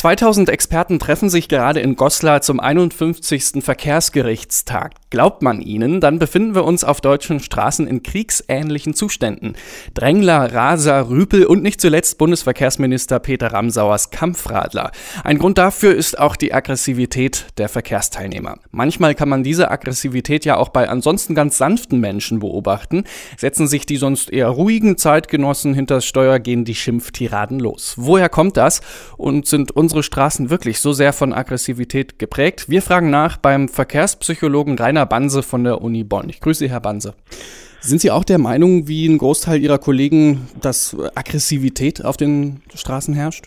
2000 Experten treffen sich gerade in Goslar zum 51. Verkehrsgerichtstag. Glaubt man ihnen, dann befinden wir uns auf deutschen Straßen in kriegsähnlichen Zuständen. Drängler, Raser, Rüpel und nicht zuletzt Bundesverkehrsminister Peter Ramsauers Kampfradler. Ein Grund dafür ist auch die Aggressivität der Verkehrsteilnehmer. Manchmal kann man diese Aggressivität ja auch bei ansonsten ganz sanften Menschen beobachten. Setzen sich die sonst eher ruhigen Zeitgenossen hinters Steuer, gehen die Schimpftiraden los. Woher kommt das? Und sind unsere Straßen wirklich so sehr von Aggressivität geprägt? Wir fragen nach beim Verkehrspsychologen Rainer Rainer Banse von der Uni Bonn. Ich grüße Sie, Herr Banse. Sind Sie auch der Meinung, wie ein Großteil Ihrer Kollegen, dass Aggressivität auf den Straßen herrscht?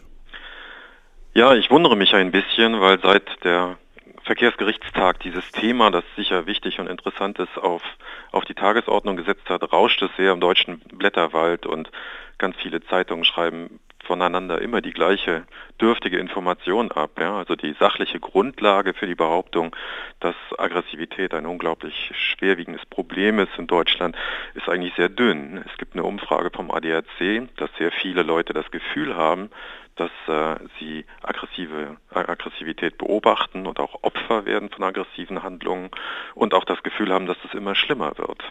Ja, ich wundere mich ein bisschen, weil seit der Verkehrsgerichtstag dieses Thema, das sicher wichtig und interessant ist, auf, auf die Tagesordnung gesetzt hat, rauscht es sehr im deutschen Blätterwald und ganz viele Zeitungen schreiben voneinander immer die gleiche dürftige Information ab. Ja? Also die sachliche Grundlage für die Behauptung, dass Aggressivität ein unglaublich schwerwiegendes Problem ist in Deutschland, ist eigentlich sehr dünn. Es gibt eine Umfrage vom ADAC, dass sehr viele Leute das Gefühl haben, dass äh, sie aggressive Aggressivität beobachten und auch Opfer werden von aggressiven Handlungen und auch das Gefühl haben, dass es immer schlimmer wird.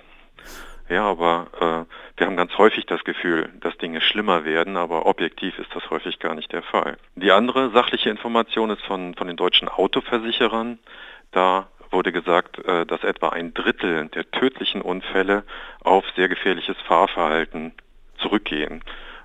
Ja, aber äh, wir haben ganz häufig das Gefühl, dass Dinge schlimmer werden, aber objektiv ist das häufig gar nicht der Fall. Die andere sachliche Information ist von, von den deutschen Autoversicherern. Da wurde gesagt, äh, dass etwa ein Drittel der tödlichen Unfälle auf sehr gefährliches Fahrverhalten zurückgehen.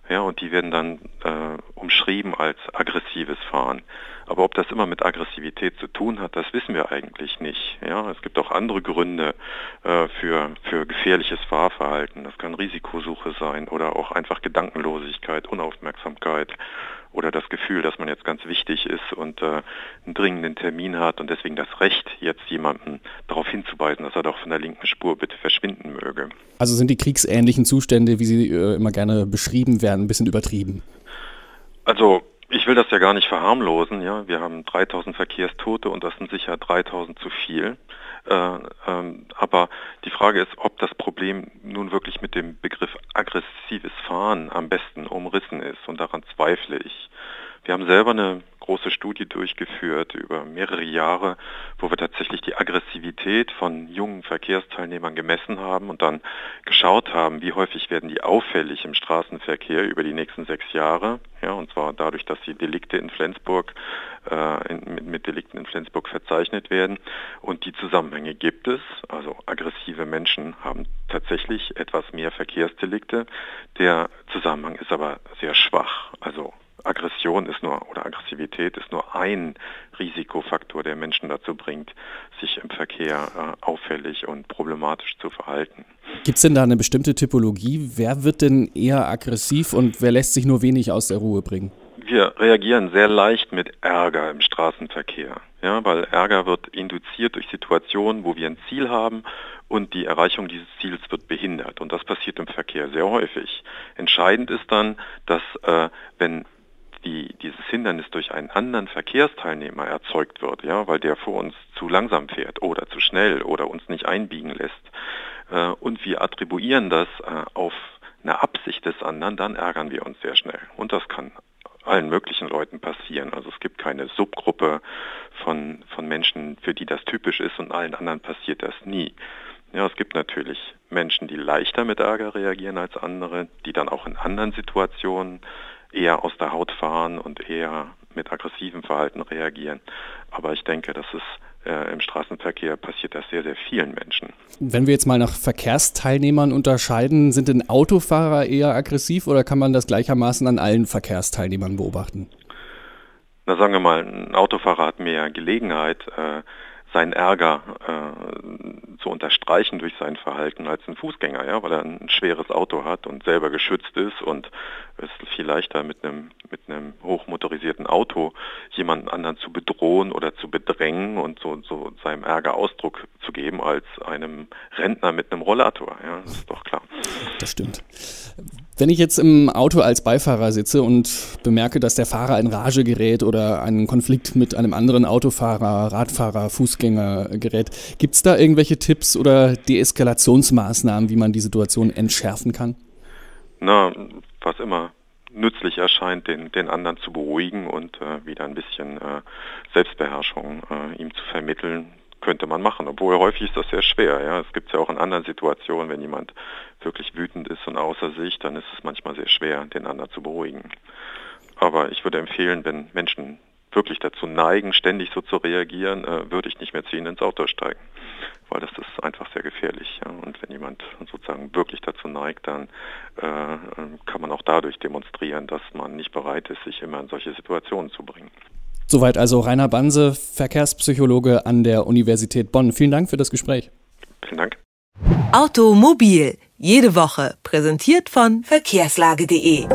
Ja, und die werden dann äh, umschrieben als aggressives Fahren. Aber ob das immer mit Aggressivität zu tun hat, das wissen wir eigentlich nicht. Ja, es gibt auch andere Gründe äh, für, für gefährliches Fahrverhalten. Das kann Risikosuche sein oder auch einfach Gedankenlosigkeit, Unaufmerksamkeit oder das Gefühl, dass man jetzt ganz wichtig ist und äh, einen dringenden Termin hat und deswegen das Recht, jetzt jemanden darauf hinzuweisen, dass er doch von der linken Spur bitte verschwinden möge. Also sind die kriegsähnlichen Zustände, wie sie äh, immer gerne beschrieben werden, ein bisschen übertrieben? Also ich will das ja gar nicht verharmlosen. Ja, wir haben 3000 Verkehrstote und das sind sicher 3000 zu viel. Äh, ähm, aber die Frage ist, ob das Problem nun wirklich mit dem Fahren am besten umrissen ist. Und daran zweifle ich. Wir haben selber eine große Studie durchgeführt über mehrere Jahre, wo wir tatsächlich die Aggressivität von jungen Verkehrsteilnehmern gemessen haben und dann geschaut haben, wie häufig werden die auffällig im Straßenverkehr über die nächsten sechs Jahre. Ja, und zwar dadurch, dass die Delikte in Flensburg äh, in, mit, mit Delikten in Flensburg verzeichnet werden. Und die Zusammenhänge gibt es. Also aggressive Menschen haben tatsächlich etwas mehr Verkehrsdelikte. Der Zusammenhang ist aber sehr schwach. Also Aggression ist nur oder Aggressivität ist nur ein Risikofaktor, der Menschen dazu bringt, sich im Verkehr äh, auffällig und problematisch zu verhalten. Gibt es denn da eine bestimmte Typologie? Wer wird denn eher aggressiv und wer lässt sich nur wenig aus der Ruhe bringen? Wir reagieren sehr leicht mit Ärger im Straßenverkehr, ja, weil Ärger wird induziert durch Situationen, wo wir ein Ziel haben und die Erreichung dieses Ziels wird behindert. Und das passiert im Verkehr sehr häufig. Entscheidend ist dann, dass äh, wenn die, dieses Hindernis durch einen anderen Verkehrsteilnehmer erzeugt wird, ja, weil der vor uns zu langsam fährt oder zu schnell oder uns nicht einbiegen lässt. Äh, und wir attribuieren das äh, auf eine Absicht des anderen, dann ärgern wir uns sehr schnell. Und das kann allen möglichen Leuten passieren. Also es gibt keine Subgruppe von, von Menschen, für die das typisch ist und allen anderen passiert das nie. Ja, es gibt natürlich Menschen, die leichter mit Ärger reagieren als andere, die dann auch in anderen Situationen eher aus der Haut fahren und eher mit aggressivem Verhalten reagieren. Aber ich denke, dass es äh, im Straßenverkehr passiert das sehr, sehr vielen Menschen. Wenn wir jetzt mal nach Verkehrsteilnehmern unterscheiden, sind denn Autofahrer eher aggressiv oder kann man das gleichermaßen an allen Verkehrsteilnehmern beobachten? Na sagen wir mal, ein Autofahrer hat mehr Gelegenheit, äh, seinen Ärger äh, zu unterstreichen durch sein Verhalten als ein Fußgänger, ja, weil er ein schweres Auto hat und selber geschützt ist und es ist viel leichter mit einem mit einem hochmotorisierten Auto jemanden anderen zu bedrohen oder zu bedrängen und so, so seinem Ärger Ausdruck zu geben als einem Rentner mit einem Rollator, ja, das ist doch klar. Das stimmt. Wenn ich jetzt im Auto als Beifahrer sitze und bemerke, dass der Fahrer in Rage gerät oder einen Konflikt mit einem anderen Autofahrer, Radfahrer, Fußgänger gerät, gibt es da irgendwelche Tipps oder Deeskalationsmaßnahmen, wie man die Situation entschärfen kann? Na, was immer nützlich erscheint, den, den anderen zu beruhigen und äh, wieder ein bisschen äh, Selbstbeherrschung äh, ihm zu vermitteln, könnte man machen. Obwohl häufig ist das sehr schwer. Ja, es gibt ja auch in anderen Situationen, wenn jemand wirklich wütend ist und außer sich, dann ist es manchmal sehr schwer, den anderen zu beruhigen. Aber ich würde empfehlen, wenn Menschen wirklich dazu neigen, ständig so zu reagieren, äh, würde ich nicht mehr zu ihnen ins Auto steigen, weil das ist einfach sehr gefährlich. Jemand sozusagen wirklich dazu neigt, dann äh, kann man auch dadurch demonstrieren, dass man nicht bereit ist, sich immer in solche Situationen zu bringen. Soweit also Rainer Banse, Verkehrspsychologe an der Universität Bonn. Vielen Dank für das Gespräch. Vielen Dank. Automobil, jede Woche, präsentiert von verkehrslage.de.